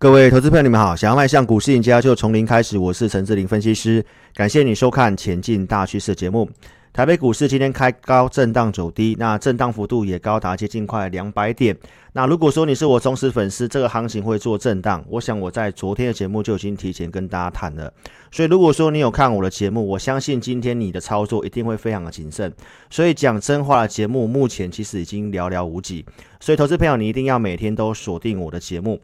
各位投资朋友，你们好！想要迈向股市赢家，就从零开始。我是陈志霖分析师，感谢你收看《前进大趋势》节目。台北股市今天开高震荡走低，那震荡幅度也高达接近快两百点。那如果说你是我忠实粉丝，这个行情会做震荡，我想我在昨天的节目就已经提前跟大家谈了。所以如果说你有看我的节目，我相信今天你的操作一定会非常的谨慎。所以讲真话的节目目前其实已经寥寥无几。所以投资朋友，你一定要每天都锁定我的节目。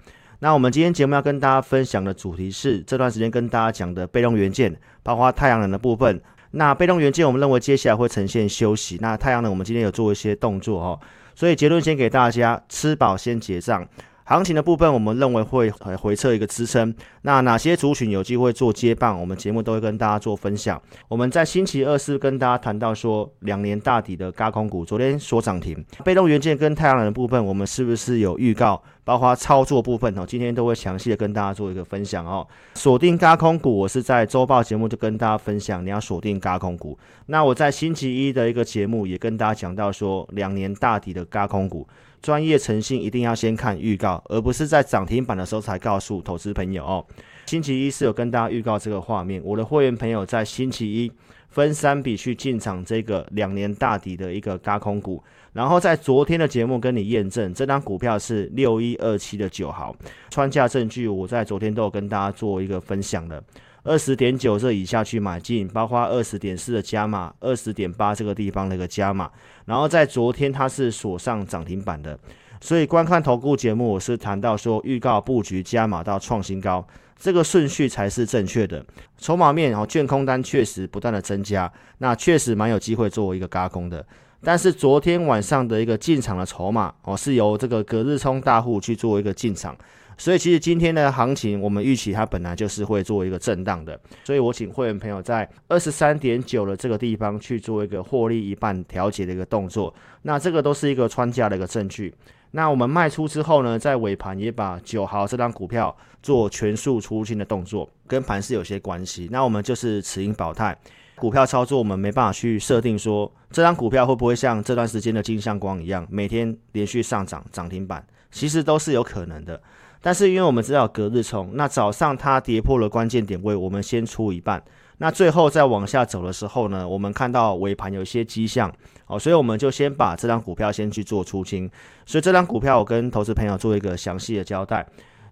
那我们今天节目要跟大家分享的主题是这段时间跟大家讲的被动元件，包括太阳能的部分。那被动元件，我们认为接下来会呈现休息。那太阳能，我们今天有做一些动作哈，所以结论先给大家：吃饱先结账。行情的部分，我们认为会回撤一个支撑。那哪些族群有机会做接棒？我们节目都会跟大家做分享。我们在星期二是跟大家谈到说，两年大底的轧空股，昨天所涨停。被动元件跟太阳能的部分，我们是不是有预告？包括操作部分哦，今天都会详细的跟大家做一个分享哦。锁定轧空股，我是在周报节目就跟大家分享，你要锁定轧空股。那我在星期一的一个节目也跟大家讲到说，两年大底的轧空股。专业诚信一定要先看预告，而不是在涨停板的时候才告诉投资朋友哦。星期一是有跟大家预告这个画面，我的会员朋友在星期一分三笔去进场这个两年大底的一个轧空股，然后在昨天的节目跟你验证，这张股票是六一二七的九号，穿价证据我在昨天都有跟大家做一个分享的。二十点九这以下去买进，包括二十点四的加码，二十点八这个地方的一个加码，然后在昨天它是锁上涨停板的，所以观看投顾节目，我是谈到说预告布局加码到创新高，这个顺序才是正确的。筹码面哦，券空单确实不断的增加，那确实蛮有机会作为一个加空的，但是昨天晚上的一个进场的筹码哦，是由这个隔日冲大户去做一个进场。所以其实今天的行情，我们预期它本来就是会做一个震荡的，所以我请会员朋友在二十三点九的这个地方去做一个获利一半调节的一个动作，那这个都是一个穿价的一个证据。那我们卖出之后呢，在尾盘也把九号这张股票做全数出清的动作，跟盘是有些关系。那我们就是持盈保泰，股票操作我们没办法去设定说这张股票会不会像这段时间的金像光一样，每天连续上涨涨停板，其实都是有可能的。但是因为我们知道隔日冲，那早上它跌破了关键点位，我们先出一半，那最后再往下走的时候呢，我们看到尾盘有一些迹象，哦，所以我们就先把这张股票先去做出清，所以这张股票我跟投资朋友做一个详细的交代，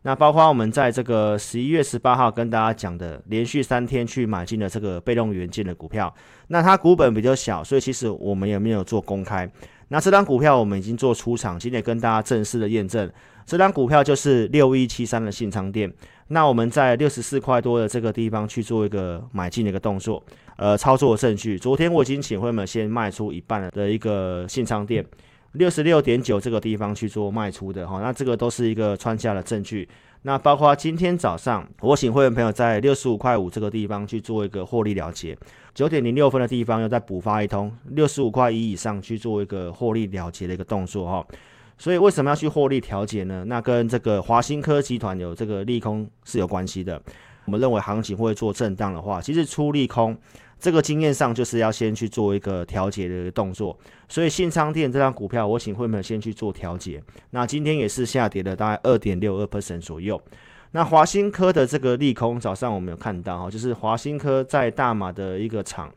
那包括我们在这个十一月十八号跟大家讲的，连续三天去买进的这个被动元件的股票，那它股本比较小，所以其实我们也没有做公开，那这张股票我们已经做出场，今天跟大家正式的验证。这张股票就是六一七三的信昌电，那我们在六十四块多的这个地方去做一个买进的一个动作，呃，操作的证据。昨天我已经请会们先卖出一半的一个信昌电，六十六点九这个地方去做卖出的哈，那这个都是一个穿价的证据。那包括今天早上我请会员朋友在六十五块五这个地方去做一个获利了结，九点零六分的地方又再补发一通六十五块一以上去做一个获利了结的一个动作哈。所以为什么要去获利调节呢？那跟这个华新科集团有这个利空是有关系的。我们认为行情会做震荡的话，其实出利空，这个经验上就是要先去做一个调节的一个动作。所以信昌店这张股票，我请会员先去做调节。那今天也是下跌了大概二点六二 percent 左右。那华新科的这个利空，早上我们有看到哈，就是华新科在大马的一个厂。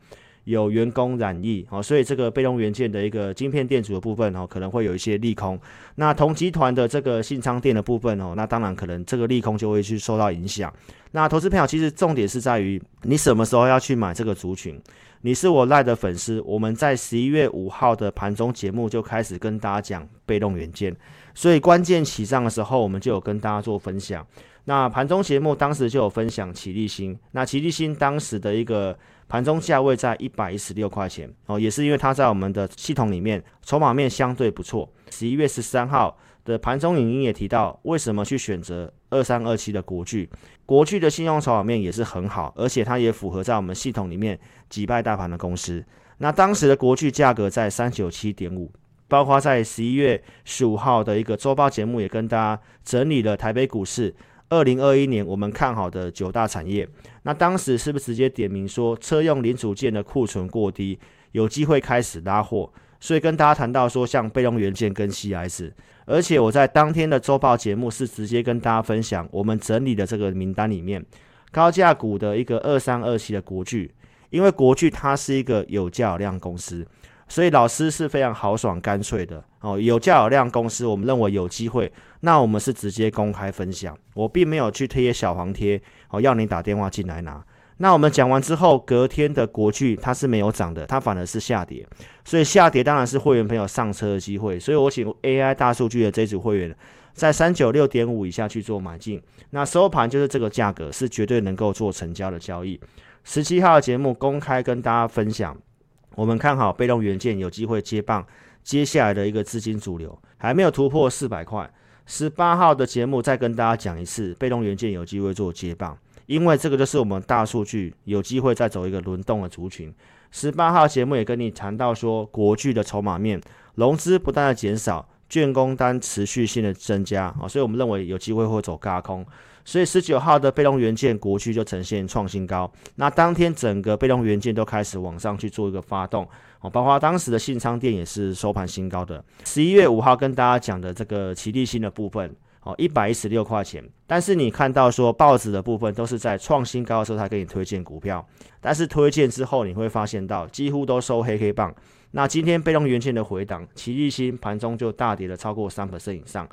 有员工染疫，哦，所以这个被动元件的一个晶片电阻的部分，哦，可能会有一些利空。那同集团的这个信昌电的部分，哦，那当然可能这个利空就会去受到影响。那投资朋友其实重点是在于你什么时候要去买这个族群。你是我赖的粉丝，我们在十一月五号的盘中节目就开始跟大家讲被动元件，所以关键起涨的时候，我们就有跟大家做分享。那盘中节目当时就有分享奇力新，那奇力新当时的一个。盘中价位在一百一十六块钱哦，也是因为它在我们的系统里面筹码面相对不错。十一月十三号的盘中影音也提到，为什么去选择二三二七的国巨？国巨的信用筹码面也是很好，而且它也符合在我们系统里面击败大盘的公司。那当时的国巨价格在三九七点五，包括在十一月十五号的一个周报节目也跟大家整理了台北股市。二零二一年我们看好的九大产业，那当时是不是直接点名说车用零组件的库存过低，有机会开始拉货？所以跟大家谈到说，像被动元件跟 CS，而且我在当天的周报节目是直接跟大家分享我们整理的这个名单里面高价股的一个二三二七的国巨，因为国巨它是一个有价有量公司，所以老师是非常豪爽干脆的哦。有价有量公司，我们认为有机会，那我们是直接公开分享，我并没有去贴小黄贴哦，要你打电话进来拿。那我们讲完之后，隔天的国巨它是没有涨的，它反而是下跌，所以下跌当然是会员朋友上车的机会，所以我请 AI 大数据的这组会员在三九六点五以下去做买进，那收盘就是这个价格是绝对能够做成交的交易。十七号的节目公开跟大家分享，我们看好被动元件有机会接棒，接下来的一个资金主流还没有突破四百块。十八号的节目再跟大家讲一次，被动元件有机会做接棒。因为这个就是我们大数据有机会再走一个轮动的族群。十八号节目也跟你谈到说，国巨的筹码面融资不断的减少，卷工单持续性的增加啊，所以我们认为有机会会走轧空。所以十九号的被动元件国巨就呈现创新高。那当天整个被动元件都开始往上去做一个发动哦，包括当时的信昌电也是收盘新高的。十一月五号跟大家讲的这个奇力新的部分。哦，一百一十六块钱，但是你看到说报纸的部分都是在创新高的时候才给你推荐股票，但是推荐之后你会发现到几乎都收黑黑棒。那今天被动元件的回档，奇力新盘中就大跌了超过三 percent 以上，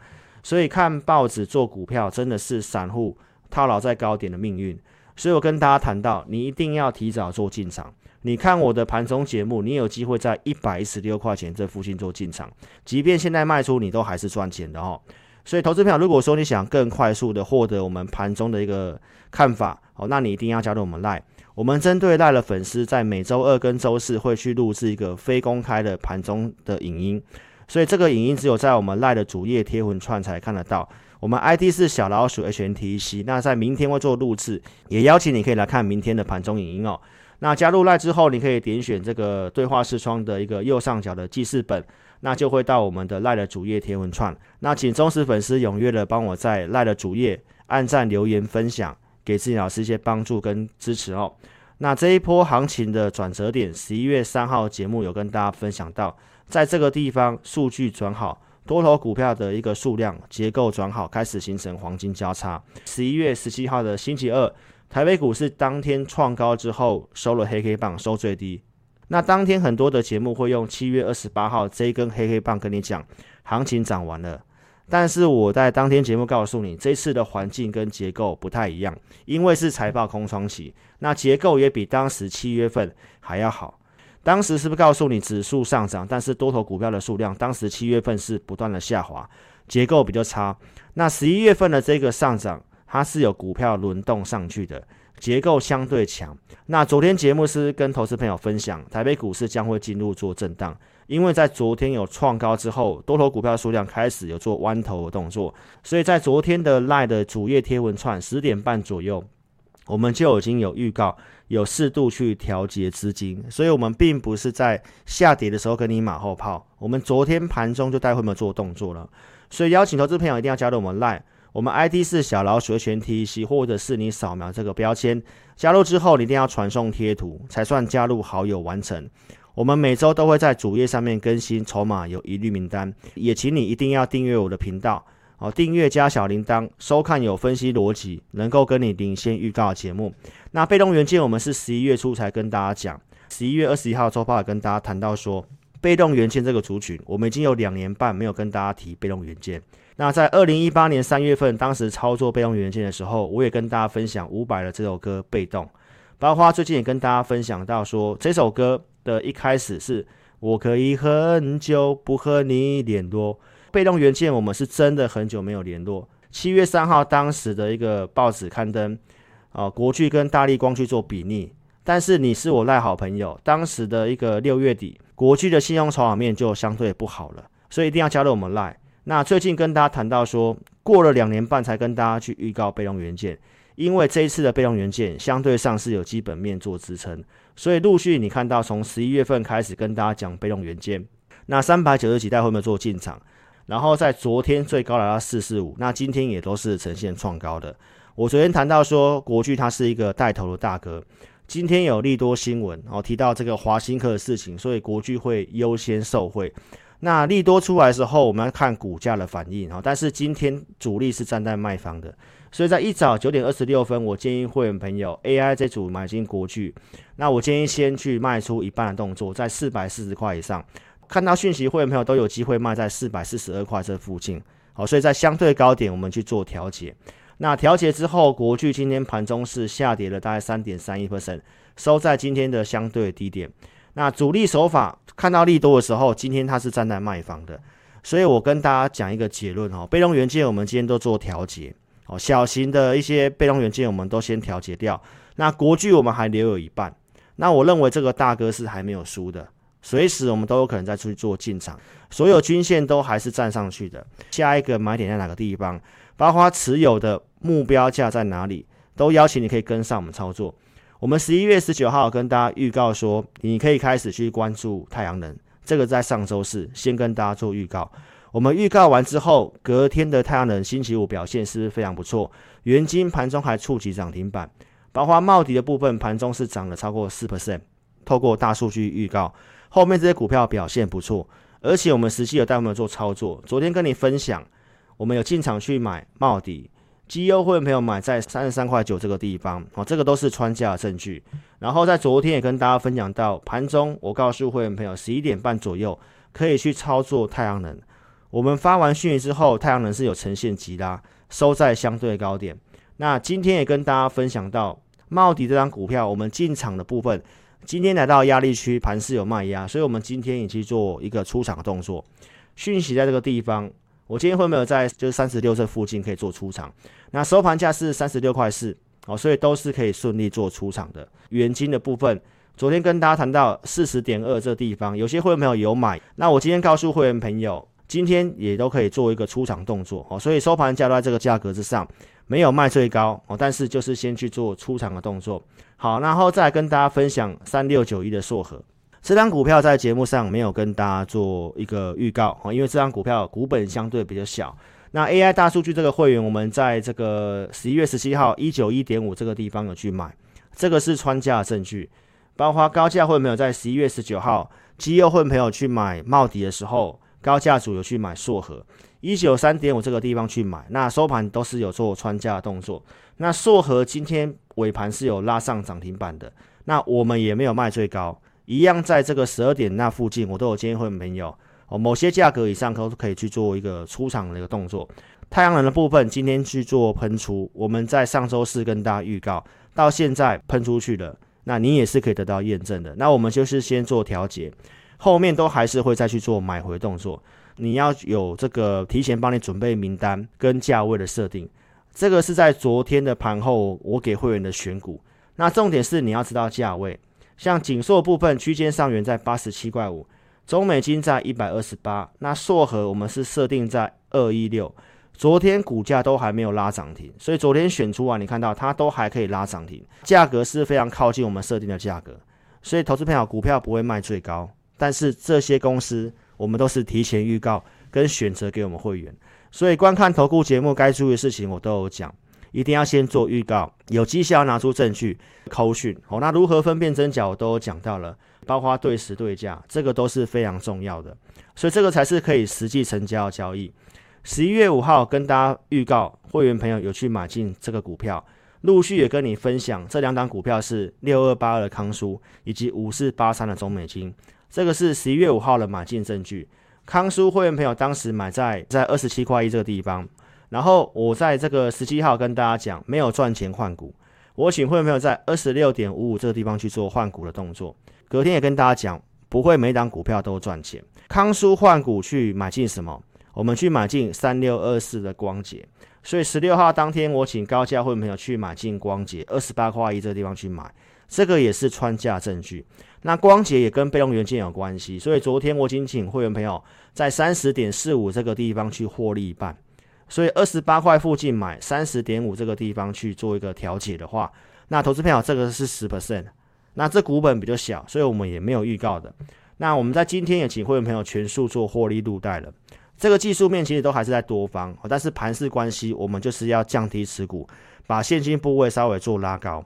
所以看报纸做股票真的是散户套牢在高点的命运。所以我跟大家谈到，你一定要提早做进场。你看我的盘中节目，你有机会在一百一十六块钱这附近做进场，即便现在卖出，你都还是赚钱的哦。所以，投资朋友，如果说你想更快速的获得我们盘中的一个看法，哦，那你一定要加入我们赖。我们针对赖的粉丝，在每周二跟周四会去录制一个非公开的盘中的影音。所以，这个影音只有在我们赖的主页贴文串才看得到。我们 ID 是小老鼠 HNTC，。那在明天会做录制，也邀请你可以来看明天的盘中影音哦。那加入赖之后，你可以点选这个对话视窗的一个右上角的记事本。那就会到我们的赖的主页贴文串。那请忠实粉丝踊跃的帮我在赖的主页按赞、留言、分享，给自己老师一些帮助跟支持哦。那这一波行情的转折点，十一月三号节目有跟大家分享到，在这个地方数据转好，多头股票的一个数量结构转好，开始形成黄金交叉。十一月十七号的星期二，台北股市当天创高之后收了黑黑棒，收最低。那当天很多的节目会用七月二十八号这一根黑黑棒跟你讲，行情涨完了。但是我在当天节目告诉你，这次的环境跟结构不太一样，因为是财报空窗期，那结构也比当时七月份还要好。当时是不是告诉你指数上涨，但是多头股票的数量，当时七月份是不断的下滑，结构比较差。那十一月份的这个上涨，它是有股票轮动上去的。结构相对强。那昨天节目是跟投资朋友分享，台北股市将会进入做震荡，因为在昨天有创高之后，多头股票数量开始有做弯头的动作，所以在昨天的 LINE 的主页贴文串十点半左右，我们就已经有预告，有适度去调节资金，所以我们并不是在下跌的时候跟你马后炮，我们昨天盘中就带会们做动作了，所以邀请投资朋友一定要加入我们 LINE。我们 ID 是小老鼠全 TC，或者是你扫描这个标签加入之后，你一定要传送贴图才算加入好友完成。我们每周都会在主页上面更新筹码有疑虑名单，也请你一定要订阅我的频道好，订阅加小铃铛，收看有分析逻辑，能够跟你领先预告的节目。那被动元件我们是十一月初才跟大家讲，十一月二十一号周报也跟大家谈到说，被动元件这个族群，我们已经有两年半没有跟大家提被动元件。那在二零一八年三月份，当时操作被动元件的时候，我也跟大家分享伍佰的这首歌《被动》，包括最近也跟大家分享到说，这首歌的一开始是我可以很久不和你联络，被动元件我们是真的很久没有联络。七月三号当时的一个报纸刊登，啊，国巨跟大力光去做比拟，但是你是我赖好朋友，当时的一个六月底，国巨的信用筹码面就相对不好了，所以一定要加入我们赖。那最近跟大家谈到说，过了两年半才跟大家去预告被动元件，因为这一次的被动元件相对上是有基本面做支撑，所以陆续你看到从十一月份开始跟大家讲被动元件，那三百九十几代会不会做进场，然后在昨天最高来到四四五，那今天也都是呈现创高的。我昨天谈到说，国巨它是一个带头的大哥，今天有利多新闻哦，提到这个华新科的事情，所以国巨会优先受惠。那利多出来的时候，我们要看股价的反应哦。但是今天主力是站在卖方的，所以在一早九点二十六分，我建议会员朋友 AI 这组买进国巨。那我建议先去卖出一半的动作，在四百四十块以上。看到讯息，会员朋友都有机会卖在四百四十二块这附近。好，所以在相对高点，我们去做调节。那调节之后，国巨今天盘中是下跌了大概三点三一 percent，收在今天的相对低点。那主力手法看到利多的时候，今天它是站在卖方的，所以我跟大家讲一个结论哈，被动元件我们今天都做调节，哦，小型的一些被动元件我们都先调节掉。那国巨我们还留有一半，那我认为这个大哥是还没有输的，随时我们都有可能再出去做进场，所有均线都还是站上去的。下一个买点在哪个地方？包括持有的目标价在哪里，都邀请你可以跟上我们操作。我们十一月十九号跟大家预告说，你可以开始去关注太阳能。这个在上周四先跟大家做预告。我们预告完之后，隔天的太阳能星期五表现是不是非常不错？原晶盘中还触及涨停板，包括茂迪的部分盘中是涨了超过四 percent。透过大数据预告，后面这些股票表现不错，而且我们实际有带我们做操作。昨天跟你分享。我们有进场去买茂迪，绩优会员朋友买在三十三块九这个地方，哦，这个都是穿价证据。然后在昨天也跟大家分享到，盘中我告诉会员朋友，十一点半左右可以去操作太阳能。我们发完讯息之后，太阳能是有呈现急拉，收在相对高点。那今天也跟大家分享到，茂迪这张股票，我们进场的部分，今天来到压力区，盘势有卖压，所以我们今天也去做一个出场动作。讯息在这个地方。我今天会没有在就是三十六这附近可以做出场，那收盘价是三十六块四哦，所以都是可以顺利做出场的。元金的部分，昨天跟大家谈到四十点二这地方，有些会员朋友有买，那我今天告诉会员朋友，今天也都可以做一个出场动作哦，所以收盘价都在这个价格之上，没有卖最高哦，但是就是先去做出场的动作。好，然后再跟大家分享三六九一的硕禾。这张股票在节目上没有跟大家做一个预告啊，因为这张股票股本相对比较小。那 AI 大数据这个会员，我们在这个十一月十七号一九一点五这个地方有去买，这个是穿价证据。包括高价会没有在十一月十九号，基友会朋友去买茂迪的时候，高价组有去买硕禾一九三点五这个地方去买，那收盘都是有做穿价的动作。那硕和今天尾盘是有拉上涨停板的，那我们也没有卖最高。一样在这个十二点那附近，我都有建议会员朋友哦，某些价格以上都可以去做一个出场的一个动作。太阳能的部分今天去做喷出，我们在上周四跟大家预告，到现在喷出去了，那你也是可以得到验证的。那我们就是先做调节，后面都还是会再去做买回动作。你要有这个提前帮你准备名单跟价位的设定，这个是在昨天的盘后我给会员的选股。那重点是你要知道价位。像景硕部分区间上缘在八十七块五，中美金在一百二十八，那硕和我们是设定在二一六，昨天股价都还没有拉涨停，所以昨天选出啊，你看到它都还可以拉涨停，价格是非常靠近我们设定的价格，所以投资朋友股票不会卖最高，但是这些公司我们都是提前预告跟选择给我们会员，所以观看投顾节目该注意的事情我都有讲。一定要先做预告，有绩效拿出证据，扣讯。好，那如何分辨真假，我都有讲到了，包括对时对价，这个都是非常重要的，所以这个才是可以实际成交的交易。十一月五号跟大家预告，会员朋友有去买进这个股票，陆续也跟你分享这两档股票是六二八二的康舒以及五四八三的中美金，这个是十一月五号的买进证据。康叔会员朋友当时买在在二十七块一这个地方。然后我在这个十七号跟大家讲，没有赚钱换股，我请会员朋友在二十六点五五这个地方去做换股的动作。隔天也跟大家讲，不会每档股票都赚钱。康叔换股去买进什么？我们去买进三六二四的光頡。所以十六号当天我请高价会员朋友去买进光頡，二十八块一这个地方去买，这个也是穿价证据。那光洁也跟被动元件有关系，所以昨天我仅请会员朋友在三十点四五这个地方去获利一半。所以二十八块附近买三十点五这个地方去做一个调节的话，那投资朋友这个是十 percent，那这股本比较小，所以我们也没有预告的。那我们在今天也请会员朋友全数做获利入袋了。这个技术面其实都还是在多方，但是盘势关系，我们就是要降低持股，把现金部位稍微做拉高。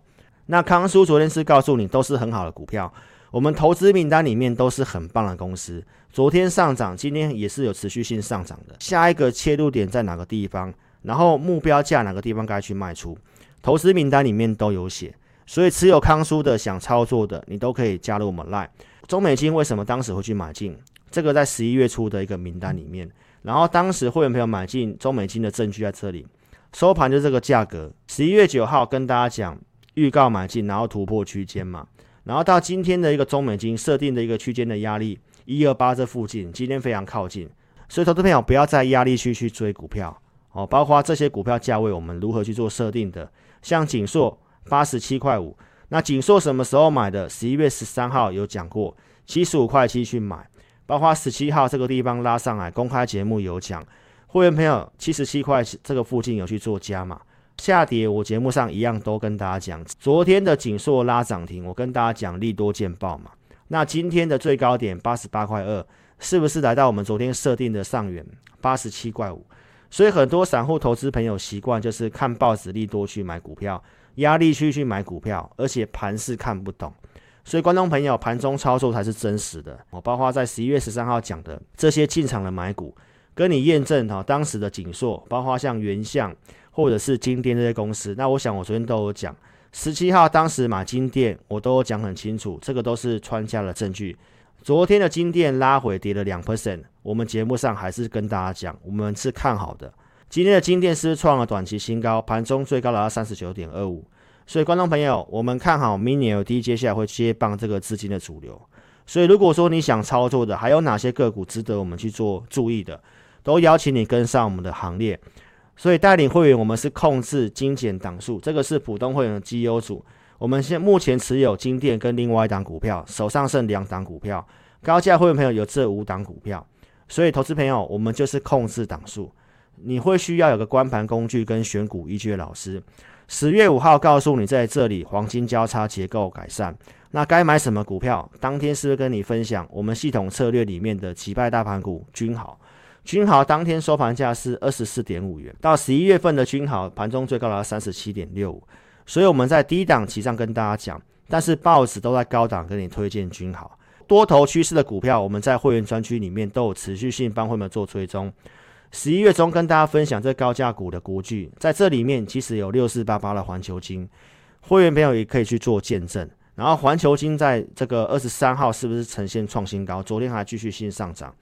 那康叔昨天是告诉你都是很好的股票，我们投资名单里面都是很棒的公司。昨天上涨，今天也是有持续性上涨的。下一个切入点在哪个地方？然后目标价哪个地方该去卖出？投资名单里面都有写。所以持有康叔的想操作的，你都可以加入我们 Line。中美金为什么当时会去买进？这个在十一月初的一个名单里面。然后当时会员朋友买进中美金的证据在这里，收盘就这个价格。十一月九号跟大家讲预告买进，然后突破区间嘛。然后到今天的一个中美金设定的一个区间的压力。一二八这附近，今天非常靠近，所以投资朋友不要在压力区去追股票哦。包括这些股票价位，我们如何去做设定的？像景硕八十七块五，那景硕什么时候买的？十一月十三号有讲过，七十五块七去买。包括十七号这个地方拉上来，公开节目有讲，会员朋友七十七块这个附近有去做加码。下跌我节目上一样都跟大家讲，昨天的景硕拉涨停，我跟大家讲利多见报嘛。那今天的最高点八十八块二，是不是来到我们昨天设定的上缘八十七块五？所以很多散户投资朋友习惯就是看报纸利多去买股票，压力区去买股票，而且盘是看不懂。所以观众朋友盘中操作才是真实的。我包括在十一月十三号讲的这些进场的买股，跟你验证哈当时的景硕，包括像原相或者是金电这些公司。那我想我昨天都有讲。十七号当时买金电，我都讲很清楚，这个都是穿价的证据。昨天的金电拉回跌了两 percent，我们节目上还是跟大家讲，我们是看好的。今天的金电是创了短期新高，盘中最高来到三十九点二五。所以观众朋友，我们看好 Mini LED 接下来会接棒这个资金的主流。所以如果说你想操作的，还有哪些个股值得我们去做注意的，都邀请你跟上我们的行列。所以带领会员，我们是控制精简档数，这个是普通会员的绩优组。我们现目前持有金电跟另外一档股票，手上剩两档股票。高价会员朋友有这五档股票，所以投资朋友，我们就是控制档数。你会需要有个观盘工具跟选股依据的老师。十月五号告诉你，在这里黄金交叉结构改善，那该买什么股票？当天是不是跟你分享我们系统策略里面的击败大盘股均好？君豪当天收盘价是二十四点五元，到十一月份的君豪盘中最高达三十七点六五，所以我们在低档期上跟大家讲，但是报纸都在高档跟你推荐君豪多头趋势的股票，我们在会员专区里面都有持续性帮会员做追踪。十一月中跟大家分享这高价股的国巨，在这里面其实有六四八八的环球金，会员朋友也可以去做见证。然后环球金在这个二十三号是不是呈现创新高？昨天还继续性上涨。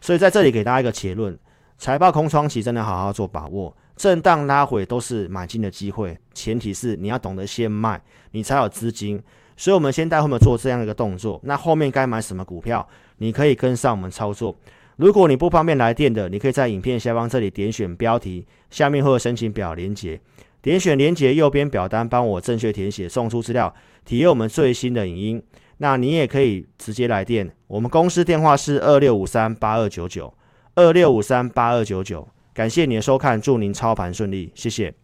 所以在这里给大家一个结论：财报空窗期真的好好做把握，震荡拉回都是买进的机会，前提是你要懂得先卖，你才有资金。所以我们先带后面做这样一个动作，那后面该买什么股票，你可以跟上我们操作。如果你不方便来电的，你可以在影片下方这里点选标题，下面会有申请表连接，点选连接右边表单，帮我正确填写，送出资料，体验我们最新的影音。那你也可以直接来电，我们公司电话是二六五三八二九九，二六五三八二九九。感谢你的收看，祝您操盘顺利，谢谢。